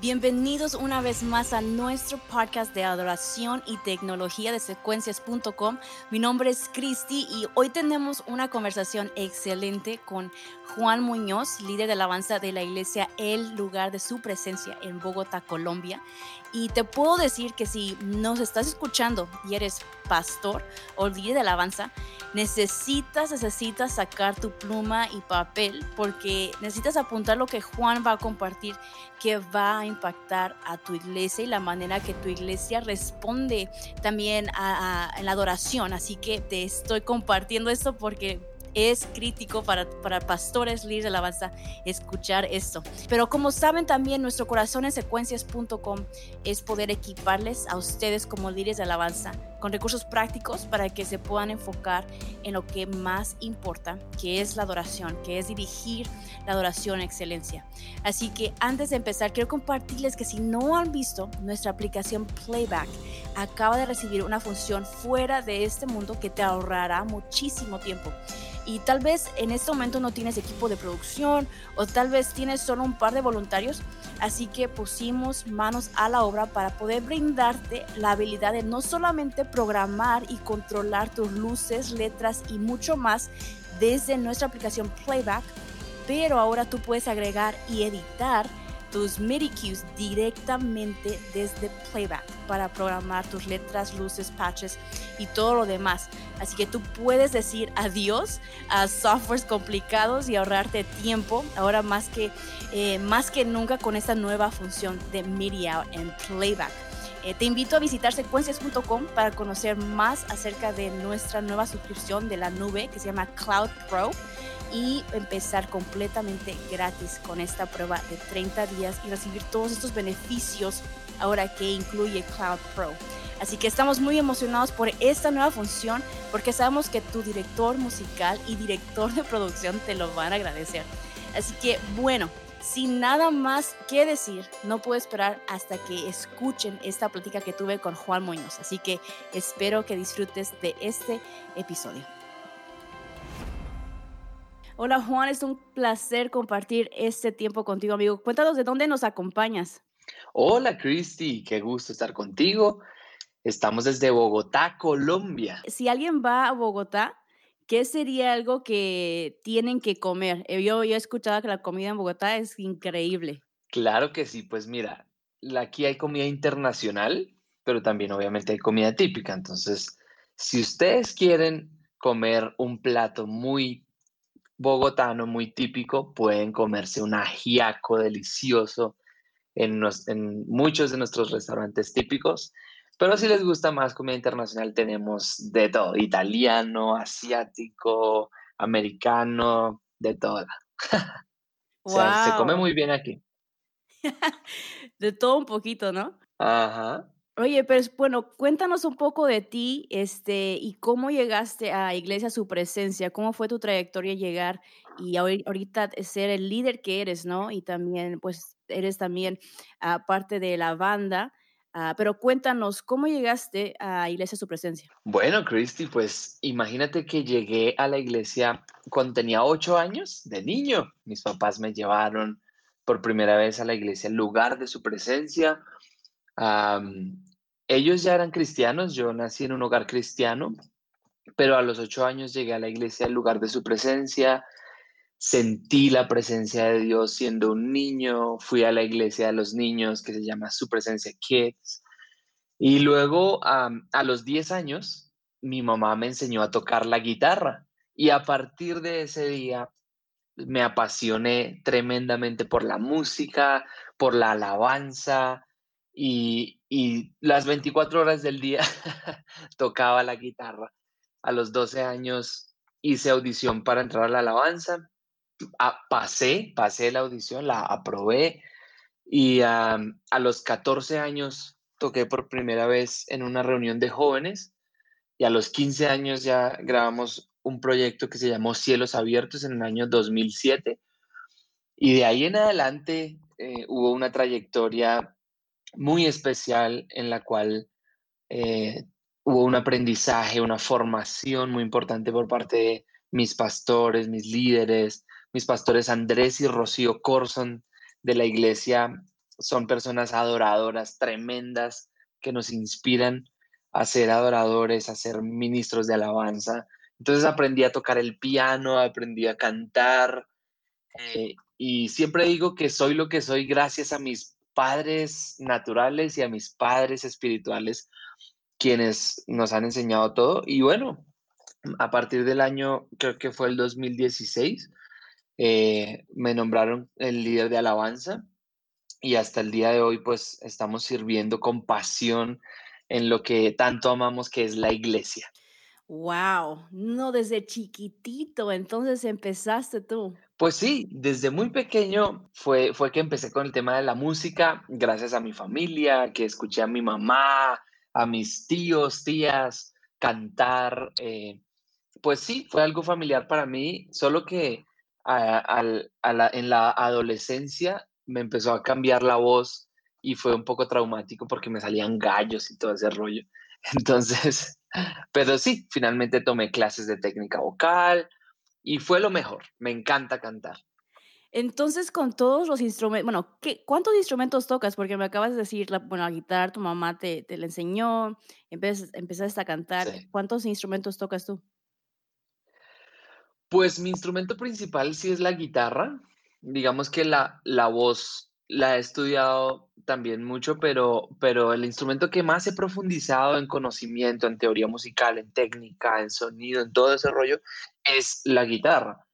Bienvenidos una vez más a nuestro podcast de adoración y tecnología de secuencias.com. Mi nombre es Cristi y hoy tenemos una conversación excelente con Juan Muñoz, líder de alabanza de la iglesia El Lugar de Su Presencia en Bogotá, Colombia. Y te puedo decir que si nos estás escuchando y eres pastor o líder de alabanza, necesitas, necesitas sacar tu pluma y papel porque necesitas apuntar lo que Juan va a compartir que va a impactar a tu iglesia y la manera que tu iglesia responde también a, la adoración. Así que te estoy compartiendo esto porque es crítico para, para pastores líderes de alabanza escuchar esto. Pero como saben también, nuestro corazón en secuencias.com es poder equiparles a ustedes como líderes de alabanza con recursos prácticos para que se puedan enfocar en lo que más importa, que es la adoración, que es dirigir la adoración en excelencia. Así que antes de empezar, quiero compartirles que si no han visto nuestra aplicación Playback, acaba de recibir una función fuera de este mundo que te ahorrará muchísimo tiempo y tal vez en este momento no tienes equipo de producción o tal vez tienes solo un par de voluntarios, así que pusimos manos a la obra para poder brindarte la habilidad de no solamente programar y controlar tus luces, letras y mucho más desde nuestra aplicación Playback, pero ahora tú puedes agregar y editar tus MIDI cues directamente desde Playback para programar tus letras, luces, patches y todo lo demás. Así que tú puedes decir adiós a softwares complicados y ahorrarte tiempo ahora más que, eh, más que nunca con esta nueva función de MIDI out en Playback. Eh, te invito a visitar secuencias.com para conocer más acerca de nuestra nueva suscripción de la nube que se llama Cloud Pro y empezar completamente gratis con esta prueba de 30 días y recibir todos estos beneficios ahora que incluye Cloud Pro. Así que estamos muy emocionados por esta nueva función porque sabemos que tu director musical y director de producción te lo van a agradecer. Así que bueno, sin nada más que decir, no puedo esperar hasta que escuchen esta plática que tuve con Juan Muñoz. Así que espero que disfrutes de este episodio. Hola Juan, es un placer compartir este tiempo contigo, amigo. Cuéntanos de dónde nos acompañas. Hola Cristi, qué gusto estar contigo. Estamos desde Bogotá, Colombia. Si alguien va a Bogotá, ¿qué sería algo que tienen que comer? Eh, yo, he escuchado que la comida en Bogotá es increíble. Claro que sí, pues mira, aquí hay comida internacional, pero también obviamente hay comida típica. Entonces, si ustedes quieren comer un plato muy bogotano muy típico, pueden comerse un ajiaco delicioso en, en muchos de nuestros restaurantes típicos. Pero si les gusta más comida internacional, tenemos de todo, italiano, asiático, americano, de todo. o sea, se come muy bien aquí. de todo un poquito, ¿no? Ajá. Oye, pero bueno, cuéntanos un poco de ti, este, y cómo llegaste a Iglesia Su Presencia, cómo fue tu trayectoria llegar y ahorita ser el líder que eres, ¿no? Y también, pues, eres también uh, parte de la banda, uh, pero cuéntanos, ¿cómo llegaste a Iglesia Su Presencia? Bueno, Cristi, pues imagínate que llegué a la iglesia cuando tenía ocho años, de niño. Mis papás me llevaron por primera vez a la iglesia, el lugar de su presencia. Ellos ya eran cristianos, yo nací en un hogar cristiano, pero a los ocho años llegué a la iglesia en lugar de su presencia, sentí la presencia de Dios siendo un niño, fui a la iglesia de los niños que se llama Su Presencia Kids, y luego a los diez años mi mamá me enseñó a tocar la guitarra y a partir de ese día me apasioné tremendamente por la música, por la alabanza, y, las 24 horas del día tocaba la guitarra. A los 12 años hice audición para entrar a la alabanza. Pasé, pasé la audición, la aprobé y a los 14 años toqué por primera vez en una reunión de jóvenes y a los 15 años ya grabamos un proyecto que se llamó Cielos Abiertos en el año 2007 y de ahí en adelante eh, hubo una trayectoria muy especial en la cual eh, hubo un aprendizaje, una formación muy importante por parte de mis pastores, mis líderes, mis pastores Andrés y Rocío Corson de la iglesia son personas adoradoras, tremendas, que nos inspiran a ser adoradores, a ser ministros de alabanza. Entonces aprendí a tocar el piano, aprendí a cantar eh, y siempre digo que soy lo que soy gracias a mis padres naturales y a mis padres espirituales, quienes nos han enseñado todo. Y bueno, a partir del año, creo que fue el 2016, eh, me nombraron el líder de alabanza y hasta el día de hoy pues estamos sirviendo con pasión en lo que tanto amamos que es la iglesia. Wow, no desde chiquitito, entonces empezaste tú. Pues sí, desde muy pequeño fue, fue que empecé con el tema de la música, gracias a mi familia, que escuché a mi mamá, a mis tíos, tías cantar. Eh, pues sí, fue algo familiar para mí, solo que en la adolescencia me empezó a cambiar la voz y fue un poco traumático porque me salían gallos y todo ese rollo. Entonces, pero sí, finalmente tomé clases de técnica vocal y fue lo mejor. Me encanta cantar. Entonces, con todos los instrumentos, bueno, ¿qué, ¿cuántos instrumentos tocas? Porque me acabas de decir, la, bueno, la guitarra, tu mamá te, te la enseñó, empezaste a cantar. ¿Cuántos instrumentos tocas tú? Pues mi instrumento principal sí es la guitarra. Digamos que la, la voz la he estudiado también mucho, pero, pero el instrumento que más he profundizado en conocimiento, en teoría musical, en técnica, en sonido, en todo ese rollo, es la guitarra.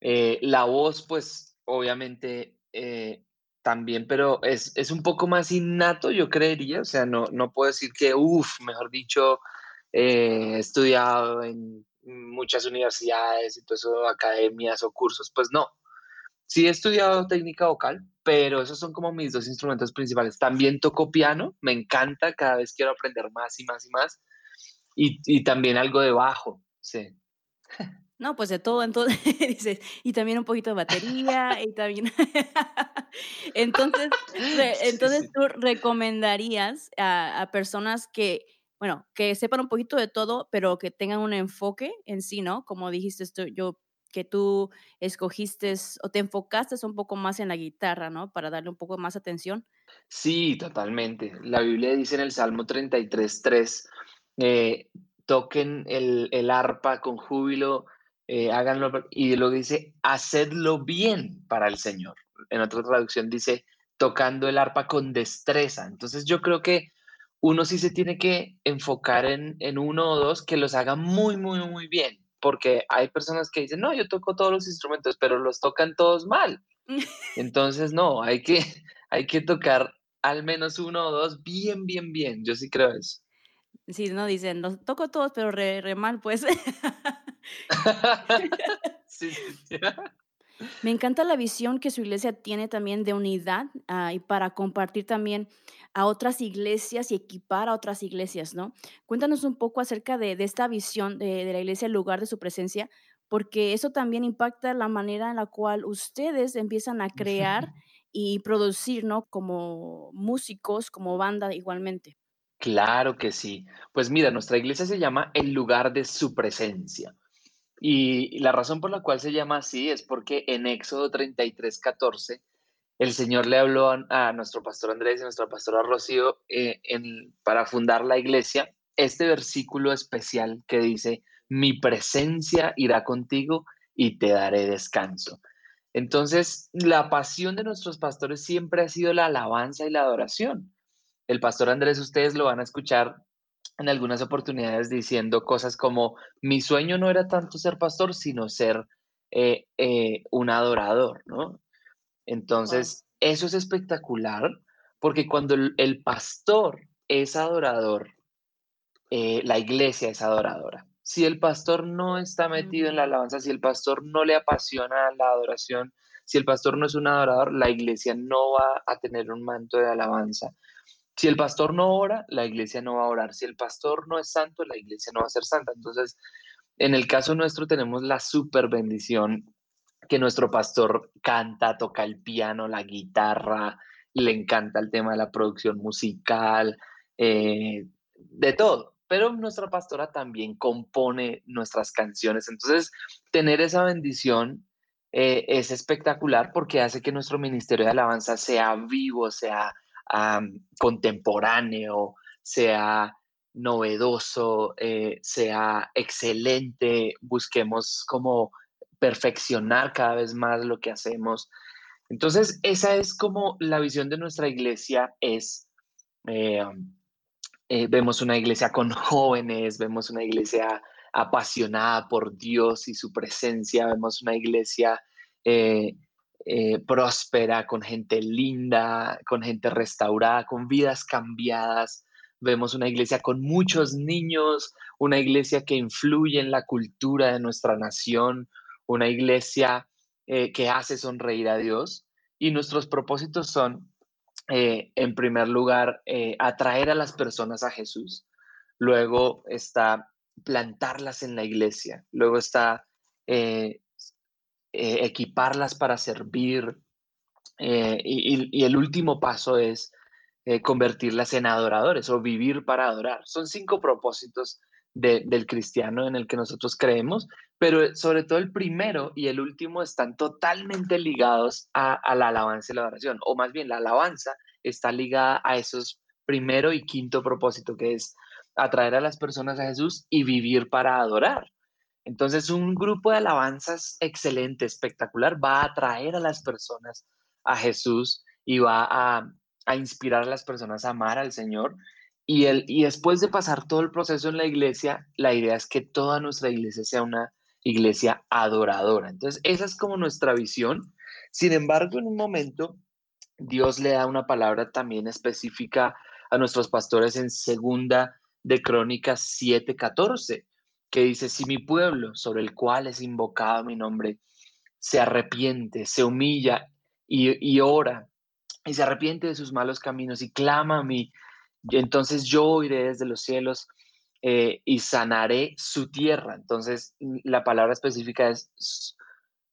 Eh, la voz, pues, obviamente, eh, también, pero es, es, un poco más innato, yo creería. O sea, no, no puedo decir que, uff, mejor dicho, eh, he estudiado en muchas universidades y todo eso, academias o cursos, pues no. Sí he estudiado técnica vocal, pero esos son como mis dos instrumentos principales. También toco piano, me encanta, cada vez quiero aprender más y más y más. Y, y también algo de bajo, sí. No, pues de todo, entonces, dices, y también un poquito de batería, y también. entonces, entonces tú recomendarías a, a, personas que, bueno, que sepan un poquito de todo, pero que tengan un enfoque en sí, ¿no? Como dijiste, esto, yo que tú escogiste o te enfocaste un poco más en la guitarra, ¿no? Para darle un poco más atención. Sí, totalmente. La Biblia dice en el Salmo 33.3, eh, toquen el, el, arpa con júbilo, eh, háganlo, y luego dice, hacedlo bien para el Señor. En otra traducción dice, tocando el arpa con destreza. Entonces yo creo que uno sí se tiene que enfocar en, en uno o dos que los haga muy, muy, muy bien porque hay personas que dicen, no, yo toco todos los instrumentos, pero los tocan todos mal. Entonces, no, hay que, hay que tocar al menos uno o dos bien, bien, bien. Yo sí creo eso. Sí, no dicen, los toco todos, pero re, mal, pues. sí, sí, Me encanta la visión que su iglesia tiene también de unidad ah, y para compartir también a otras iglesias y equipar a otras iglesias, ¿no? Cuéntanos un poco acerca de, esta visión de, la iglesia, el lugar de su presencia, porque eso también impacta la manera en la cual ustedes empiezan a crear y producir, ¿no? Como músicos, como banda igualmente. Claro que sí. Pues mira, nuestra iglesia se llama el lugar de su presencia. Y la razón por la cual se llama así es porque en Éxodo 33, 14, el Señor le habló a, nuestro pastor Andrés y a nuestra pastora Rocío eh, para fundar la iglesia este versículo especial que dice, mi presencia irá contigo y te daré descanso. Entonces, la pasión de nuestros pastores siempre ha sido la alabanza y la adoración. El pastor Andrés, ustedes lo van a escuchar en algunas oportunidades diciendo cosas como, mi sueño no era tanto ser pastor, sino ser eh, eh, un adorador, ¿no? Entonces, eso es espectacular porque cuando el, pastor es adorador, eh, la iglesia es adoradora. Si el pastor no está metido en la alabanza, si el pastor no le apasiona la adoración, si el pastor no es un adorador, la iglesia no va a tener un manto de alabanza. Si el pastor no ora, la iglesia no va a orar. Si el pastor no es santo, la iglesia no va a ser santa. Entonces, en el caso nuestro tenemos la super bendición que nuestro pastor canta, toca el piano, la guitarra, le encanta el tema de la producción musical, eh, de todo. Pero nuestra pastora también compone nuestras canciones. Entonces, tener esa bendición eh, es espectacular porque hace que nuestro ministerio de alabanza sea vivo, sea contemporáneo, sea novedoso, eh, sea excelente, busquemos como perfeccionar cada vez más lo que hacemos. Entonces, esa es como la visión de nuestra iglesia es, eh, eh, vemos una iglesia con jóvenes, vemos una iglesia apasionada por Dios y su presencia, vemos una iglesia próspera, con gente linda, con gente restaurada, con vidas cambiadas, vemos una iglesia con muchos niños, una iglesia que influye en la cultura de nuestra nación, una iglesia eh, que hace sonreír a Dios. Y nuestros propósitos son, eh, en primer lugar, eh, atraer a las personas a Jesús. Luego está plantarlas en la iglesia. Luego está equiparlas para servir. y el último paso es convertirlas en adoradores o vivir para adorar. Son cinco propósitos del cristiano en el que nosotros creemos, pero sobre todo el primero y el último están totalmente ligados a, la alabanza y la adoración, o más bien la alabanza está ligada a esos primero y quinto propósito, que es atraer a las personas a Jesús y vivir para adorar. Entonces, un grupo de alabanzas excelente, espectacular, va a atraer a las personas a Jesús y va a, a inspirar a las personas a amar al Señor. Y, el, y después de pasar todo el proceso en la iglesia, la idea es que toda nuestra iglesia sea una iglesia adoradora. Entonces, esa es como nuestra visión. Sin embargo, en un momento, Dios le da una palabra también específica a nuestros pastores en segunda de Crónicas 7:14, que dice, si mi pueblo, sobre el cual es invocado mi nombre, se arrepiente, se humilla y, y ora y se arrepiente de sus malos caminos y clama a mí, entonces yo iré desde los cielos eh, y sanaré su tierra. Entonces la palabra específica es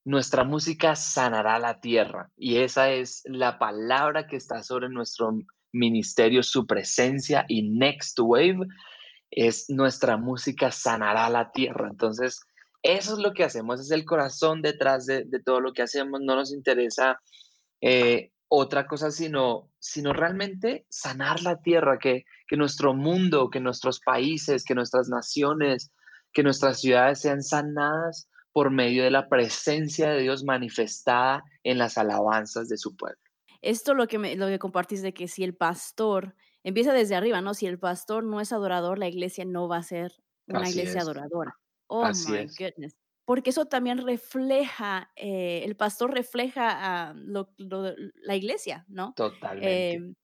nuestra música sanará la tierra y esa es la palabra que está sobre nuestro ministerio, su presencia y Next Wave es nuestra música sanará la tierra. Entonces, eso es lo que hacemos, es el corazón detrás de, todo lo que hacemos. No nos interesa eh, otra cosa, sino, sino realmente sanar la tierra, que, que nuestro mundo, que nuestros países, que nuestras naciones, que nuestras ciudades sean sanadas por medio de la presencia de Dios manifestada en las alabanzas de su pueblo. Esto lo que, me, lo que compartís de que si el pastor empieza desde arriba, ¿no? Si el pastor no es adorador, la iglesia no va a ser una iglesia adoradora. Oh my goodness porque eso también refleja, eh, el pastor refleja a la iglesia, ¿no? Totalmente. Em,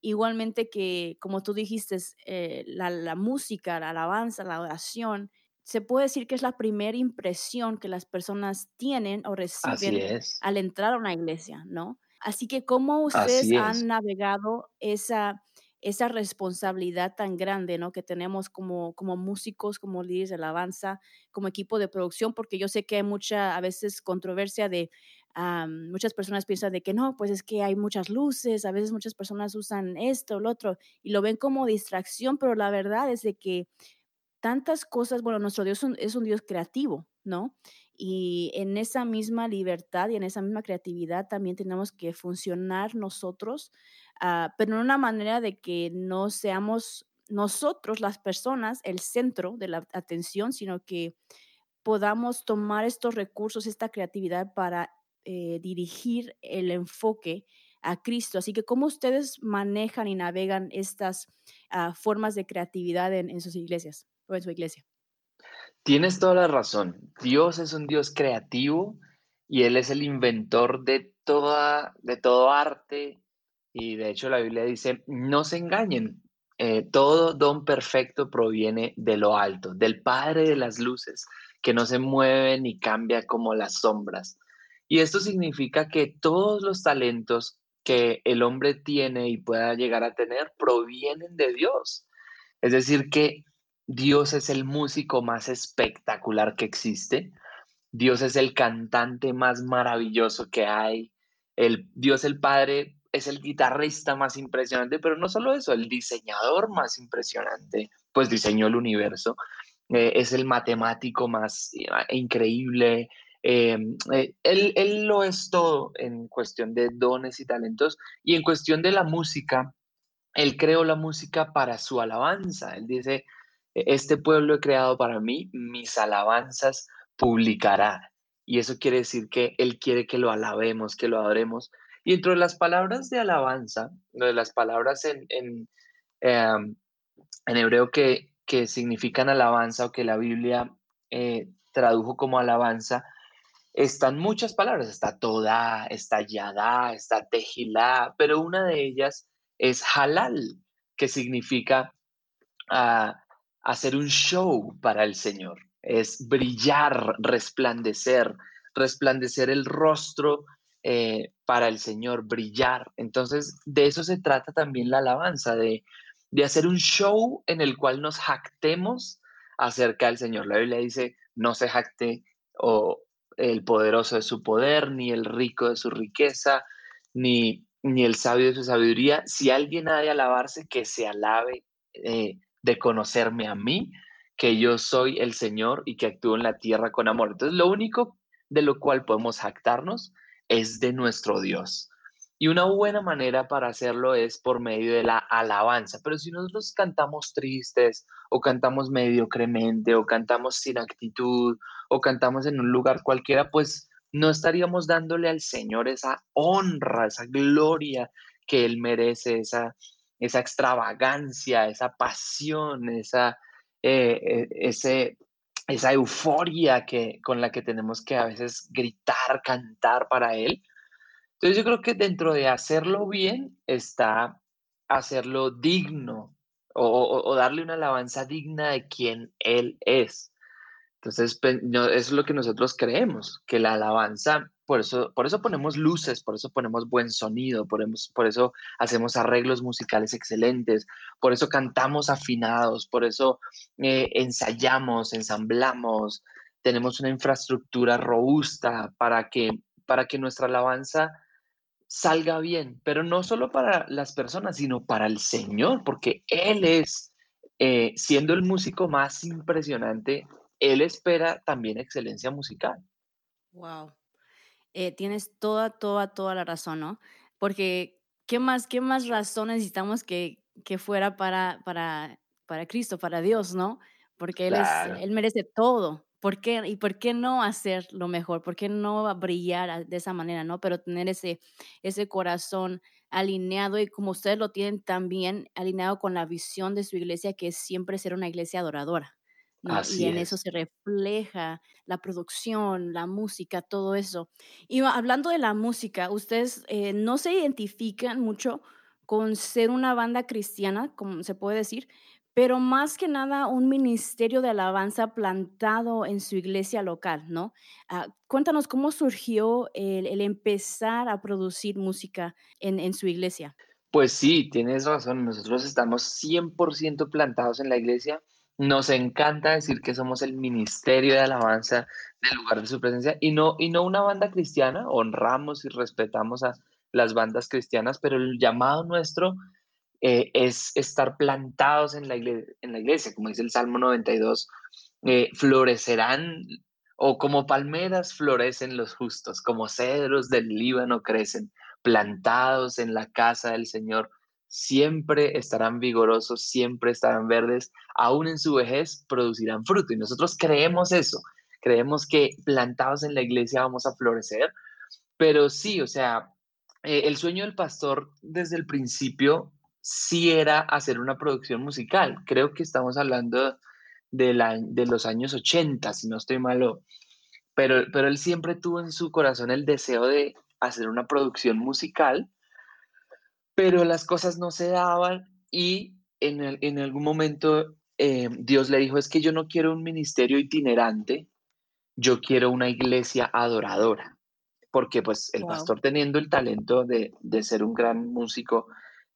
igualmente que, como tú dijiste, eh, la, música, la alabanza, la oración, se puede decir que es la primera impresión que las personas tienen o reciben al entrar a una iglesia, ¿no? Así que, ¿cómo ustedes han navegado esa esa responsabilidad tan grande, ¿no? Que tenemos como, como músicos, como líderes de alabanza, como equipo de producción, porque yo sé que hay mucha, a veces, controversia de, muchas personas piensan de que no, pues es que hay muchas luces, a veces muchas personas usan esto, lo otro, y lo ven como distracción, pero la verdad es de que tantas cosas, bueno, nuestro Dios es un Dios creativo, ¿no? Y en esa misma libertad y en esa misma creatividad también tenemos que funcionar nosotros, ah, pero en una manera de que no seamos nosotros las personas el centro de la atención, sino que podamos tomar estos recursos, esta creatividad para eh, dirigir el enfoque a Cristo. Así que, ¿cómo ustedes manejan y navegan estas ah, formas de creatividad en, sus iglesias o en su iglesia? Tienes toda la razón. Dios es un Dios creativo y Él es el inventor de, toda, de todo arte. Y de hecho la Biblia dice, no se engañen, eh, todo don perfecto proviene de lo alto, del Padre de las luces, que no se mueve ni cambia como las sombras. Y esto significa que todos los talentos que el hombre tiene y pueda llegar a tener provienen de Dios. Es decir, que Dios es el músico más espectacular que existe. Dios es el cantante más maravilloso que hay. El, Dios el Padre es el guitarrista más impresionante, pero no solo eso, el diseñador más impresionante, pues diseñó el universo. Eh, es el matemático más eh, increíble, Em, eh, él, él lo es todo en cuestión de dones y talentos y en cuestión de la música. Él creó la música para su alabanza. Él dice, e-, este pueblo he creado para mí, mis alabanzas publicará. Y eso quiere decir que Él quiere que lo alabemos, que lo adoremos. Y entre las palabras de alabanza, de las palabras en, en, em, en hebreo que, que, significan alabanza o que la Biblia eh, tradujo como alabanza, están muchas palabras. Está toda, está yada, está tejilá, pero una de ellas es halal, que significa uh, hacer un show para el Señor, es brillar, resplandecer, resplandecer el rostro eh, para el Señor, brillar. Entonces, de eso se trata también la alabanza, de, de hacer un show en el cual nos jactemos acerca del Señor. La Biblia dice, no se jacte o el poderoso de su poder, ni el rico de su riqueza, ni, ni el sabio de su sabiduría. Si alguien ha de alabarse, que se alabe eh, de conocerme a mí, que yo soy el Señor y que actúo en la tierra con amor. Entonces, lo único de lo cual podemos jactarnos es de nuestro Dios. Y una buena manera para hacerlo es por medio de la alabanza. Pero si nosotros cantamos tristes o cantamos mediocremente o cantamos sin actitud o cantamos en un lugar cualquiera, pues no estaríamos dándole al Señor esa honra, esa gloria que Él merece, esa, esa extravagancia, esa pasión, esa, eh, eh, ese, esa euforia que, con la que tenemos que a veces gritar, cantar para Él. Entonces yo creo que dentro de hacerlo bien está hacerlo digno o, darle una alabanza digna de quien Él es. Entonces, eso es lo que nosotros creemos, que la alabanza por eso, por eso ponemos luces, por eso ponemos buen sonido, por, por eso hacemos arreglos musicales excelentes, por eso cantamos afinados, por eso eh, ensayamos, ensamblamos, tenemos una infraestructura robusta para que, para que nuestra alabanza salga bien, pero no solo para las personas, sino para el Señor, porque Él es, eh, siendo el músico más impresionante, Él espera también excelencia musical. Wow. Eh, tienes toda, toda, toda la razón, ¿no? Porque, ¿qué más, qué más razón necesitamos que, que fuera para, para, para Cristo, para Dios, ¿no? Porque Él, es, él merece todo. ¿Por qué? ¿Y por qué no hacer lo mejor? ¿Por qué no brillar de esa manera, no? Pero tener ese, ese corazón alineado y como ustedes lo tienen también alineado con la visión de su iglesia, que es siempre ser una iglesia adoradora y en eso se refleja la producción, la música, todo eso. Y hablando de la música, ustedes eh, no se identifican mucho con ser una banda cristiana, como se puede decir, pero más que nada un ministerio de alabanza plantado en su iglesia local, ¿no? Ah, cuéntanos cómo surgió el, empezar a producir música en, en su iglesia. Pues sí, tienes razón, nosotros estamos 100% plantados en la iglesia nos encanta decir que somos el ministerio de alabanza del lugar de su presencia y no, y no una banda cristiana. Honramos y respetamos a las bandas cristianas, pero el llamado nuestro eh, es estar plantados en la, iglesia, como dice el Salmo 92, eh, florecerán o como palmeras florecen los justos, como cedros del Líbano crecen, plantados en la casa del Señor siempre estarán vigorosos, siempre estarán verdes, aún en su vejez producirán fruto. Y nosotros creemos eso, creemos que plantados en la iglesia vamos a florecer, pero sí, o sea, eh, el sueño del pastor desde el principio sí era hacer una producción musical. Creo que estamos hablando de, la, de los años 80, si no estoy malo, pero, pero él siempre tuvo en su corazón el deseo de hacer una producción musical pero las cosas no se daban y en, algún momento eh, Dios le dijo, es que yo no quiero un ministerio itinerante, yo quiero una iglesia adoradora, porque pues el pastor teniendo el talento de, ser un gran músico,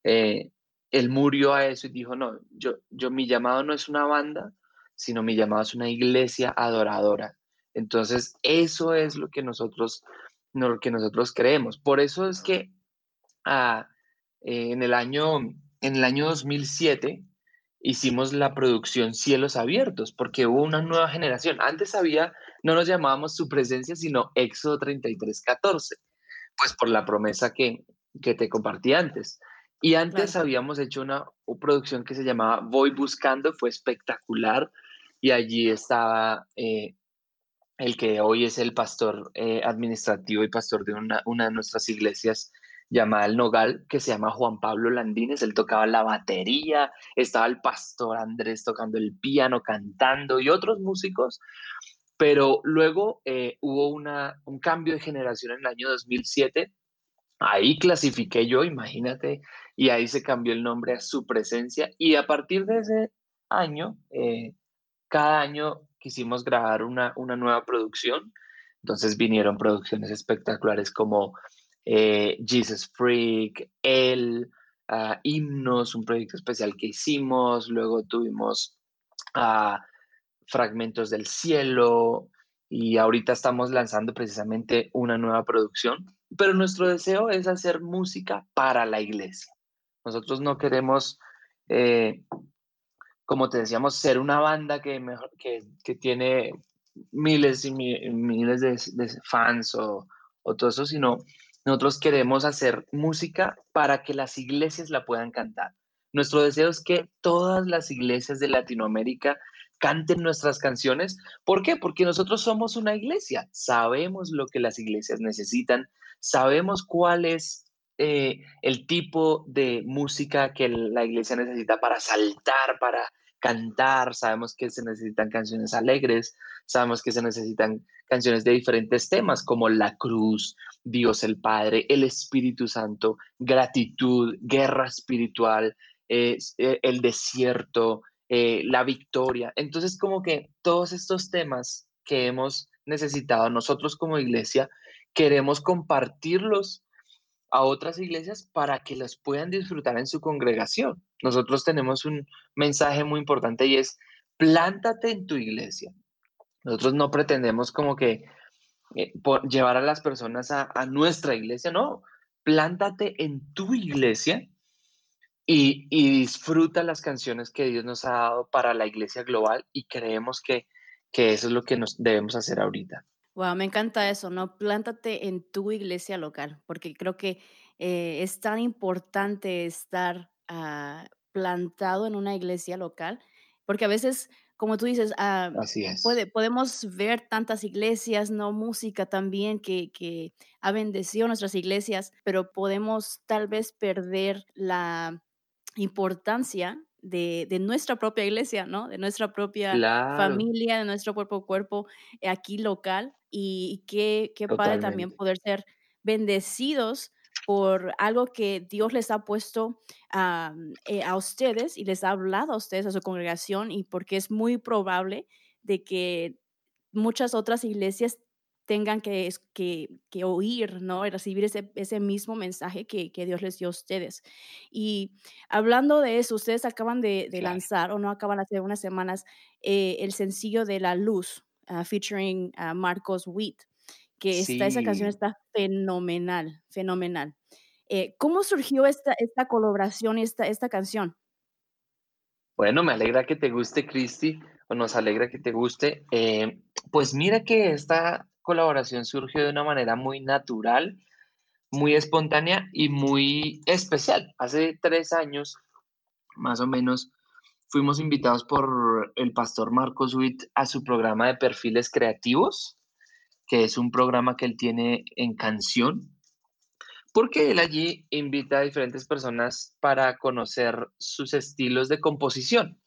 eh, él murió a eso y dijo, no, yo, yo mi llamado no es una banda, sino mi llamado es una iglesia adoradora. Entonces, eso es lo que nosotros, lo que nosotros creemos. Por eso es que ah, en, el año, en el año 2007 hicimos la producción Cielos Abiertos, porque hubo una nueva generación. Antes había, no nos llamábamos su presencia, sino Éxodo 3314, pues por la promesa que, que te compartí antes. Y antes habíamos hecho una, producción que se llamaba Voy Buscando, fue espectacular, y allí estaba eh, el que hoy es el pastor eh, administrativo y pastor de una, una de nuestras iglesias, llamada El Nogal, que se llama Juan Pablo Landines. Él tocaba la batería, estaba el pastor Andrés tocando el piano, cantando y otros músicos. Pero luego eh, hubo una, un cambio de generación en el año 2007. Ahí clasifiqué yo, imagínate, y ahí se cambió el nombre a su presencia. Y a partir de ese año, eh, cada año quisimos grabar una, una nueva producción. Entonces vinieron producciones espectaculares como eh, Jesus Freak, El, uh, Himnos, un proyecto especial que hicimos, luego tuvimos uh, Fragmentos del Cielo. Y ahorita estamos lanzando precisamente una nueva producción, pero nuestro deseo es hacer música para la iglesia. Nosotros no queremos, eh, como te decíamos, ser una banda que, tiene miles y miles de, fans o, o todo eso, sino nosotros queremos hacer música para que las iglesias la puedan cantar. Nuestro deseo es que todas las iglesias de Latinoamérica canten nuestras canciones. ¿Por qué? Porque nosotros somos una iglesia. Sabemos lo que las iglesias necesitan. Sabemos cuál es eh, el tipo de música que la iglesia necesita para saltar, para cantar. Sabemos que se necesitan canciones alegres. Sabemos que se necesitan canciones de diferentes temas como la cruz, Dios el Padre, el Espíritu Santo, gratitud, guerra espiritual, eh, el desierto, eh, la victoria. Entonces, como que todos estos temas que hemos necesitado nosotros como iglesia, queremos compartirlos a otras iglesias para que los puedan disfrutar en su congregación. Nosotros tenemos un mensaje muy importante y es, plántate en tu iglesia, nosotros no pretendemos como que eh, llevar a las personas a, nuestra iglesia, no. Plántate en tu iglesia y, disfruta las canciones que Dios nos ha dado para la iglesia global y creemos que, eso es lo que nos debemos hacer ahorita. Wow, me encanta eso, ¿no? Plántate en tu iglesia local, porque creo que eh, es tan importante estar ah, plantado en una iglesia local, porque a veces como tú dices, ah, Puede, podemos ver tantas iglesias, no música también que, que ha bendecido nuestras iglesias, pero podemos tal vez perder la importancia de, de, nuestra propia iglesia, ¿no? De nuestra propia familia, de nuestro propio cuerpo aquí local. Y, qué, qué padre también poder ser bendecidos por algo que Dios les ha puesto eh, a ustedes y les ha hablado a ustedes, a su congregación, y porque es muy probable de que muchas otras iglesias tengan que, que, que oír, ¿no? Y recibir ese, ese mismo mensaje que, que, Dios les dio a ustedes. Y hablando de eso, ustedes acaban de, de lanzar, o no acaban hace unas semanas, eh, el sencillo de La Luz, ah, featuring a Marcos Witt que esa canción está fenomenal, fenomenal. Eh, ¿Cómo surgió esta, esta colaboración y esta, esta canción? Bueno, me alegra que te guste, Cristi, o nos alegra que te guste. Eh, pues mira que esta colaboración surgió de una manera muy natural, muy espontánea y muy especial. Hace tres años, más o menos, fuimos invitados por el pastor Marcos Witt a su programa de perfiles creativos que es un programa que él tiene en canción, porque él allí invita a diferentes personas para conocer sus estilos de composición.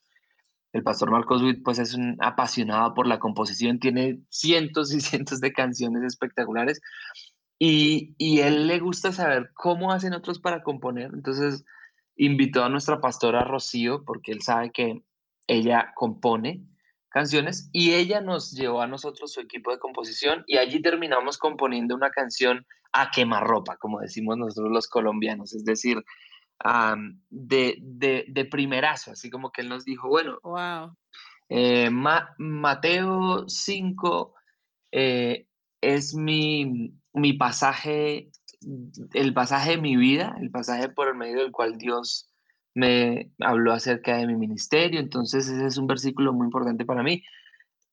El pastor Marcos Witt pues es un apasionado por la composición, tiene cientos y cientos de canciones espectaculares y, y él le gusta saber cómo hacen otros para componer. Entonces invitó a nuestra pastora Rocío porque él sabe que ella compone canciones y ella nos llevó a nosotros su equipo de composición y allí terminamos componiendo una canción a quemarropa, como decimos nosotros los colombianos, es decir, de, de, primerazo, así como que él nos dijo, bueno, wow. Eh, Mateo 5 eh, es mi, mi pasaje, el pasaje de mi vida, el pasaje por el medio del cual Dios me habló acerca de mi ministerio, entonces ese es un versículo muy importante para mí.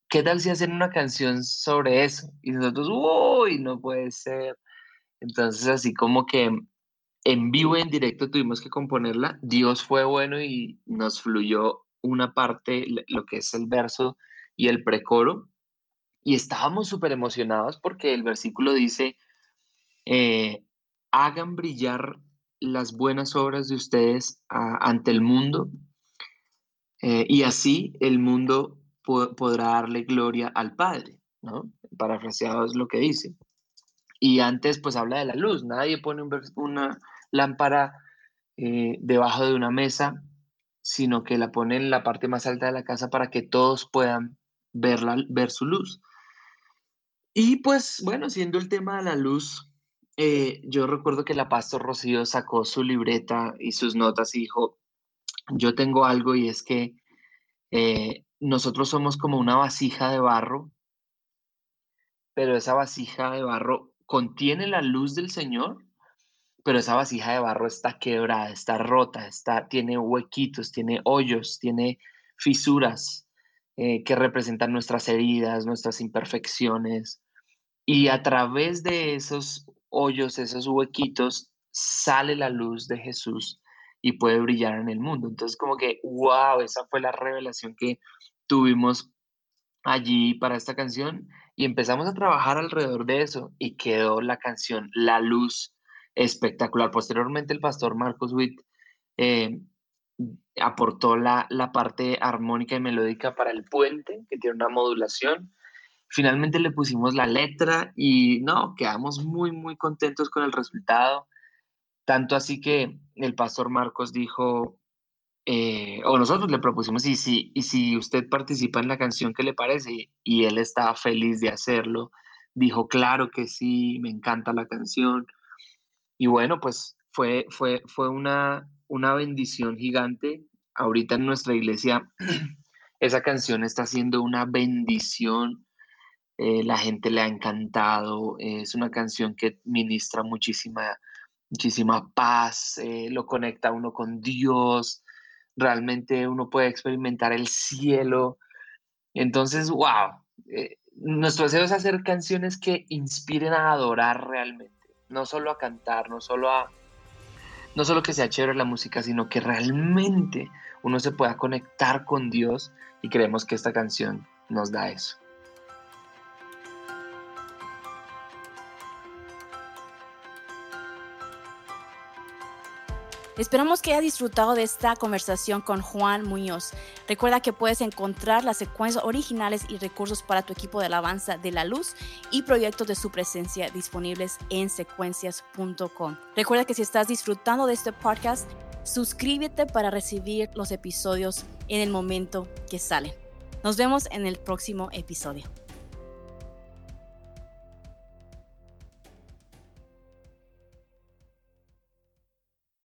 ¿Qué tal si hacen una canción sobre eso? Y nosotros, uy, no puede ser. Entonces, así como que en vivo en directo tuvimos que componerla. Dios fue bueno y nos fluyó una parte, lo que es el verso y el precoro. Y estábamos súper emocionados porque el versículo dice, eh, hagan brillar las buenas obras de ustedes ante el mundo eh, y así el mundo podrá darle gloria al Padre, ¿no? Parafraseado es lo que dice. Y antes pues habla de la luz, nadie pone una lámpara eh, debajo de una mesa, sino que la pone en la parte más alta de la casa para que todos puedan verla, ver su luz. Y pues bueno, siendo el tema de la luz, eh, yo recuerdo que la pastor Rocío sacó su libreta y sus notas y dijo, yo tengo algo y es que eh, nosotros somos como una vasija de barro, pero esa vasija de barro contiene la luz del Señor, pero esa vasija de barro está quebrada, está rota, está, tiene huequitos, tiene hoyos, tiene fisuras eh, que representan nuestras heridas, nuestras imperfecciones. Y a través de esos hoyos, esos huequitos, sale la luz de Jesús y puede brillar en el mundo. Entonces, como que, wow, esa fue la revelación que tuvimos allí para esta canción y empezamos a trabajar alrededor de eso y quedó la canción La Luz espectacular. Posteriormente, el pastor Marcos Witt eh, aportó la, la parte armónica y melódica para el puente, que tiene una modulación Finalmente le pusimos la letra y no, quedamos muy, muy contentos con el resultado. Tanto así que el pastor Marcos dijo, eh, o nosotros le propusimos, y si, y si usted participa en la canción, ¿qué le parece? Y él estaba feliz de hacerlo. Dijo, claro que sí, me encanta la canción. Y bueno, pues fue, fue, fue una, una bendición gigante. Ahorita en nuestra iglesia, esa canción está siendo una bendición eh, la gente le ha encantado, es una canción que ministra muchísima, muchísima paz, eh, lo conecta uno con Dios, realmente uno puede experimentar el cielo. Entonces, wow, eh, nuestro deseo es hacer canciones que inspiren a adorar realmente, no solo a cantar, no solo a... No solo que sea chévere la música, sino que realmente uno se pueda conectar con Dios y creemos que esta canción nos da eso. Esperamos que haya disfrutado de esta conversación con Juan Muñoz. Recuerda que puedes encontrar las secuencias originales y recursos para tu equipo de alabanza de la luz y proyectos de su presencia disponibles en secuencias.com. Recuerda que si estás disfrutando de este podcast, suscríbete para recibir los episodios en el momento que salen. Nos vemos en el próximo episodio.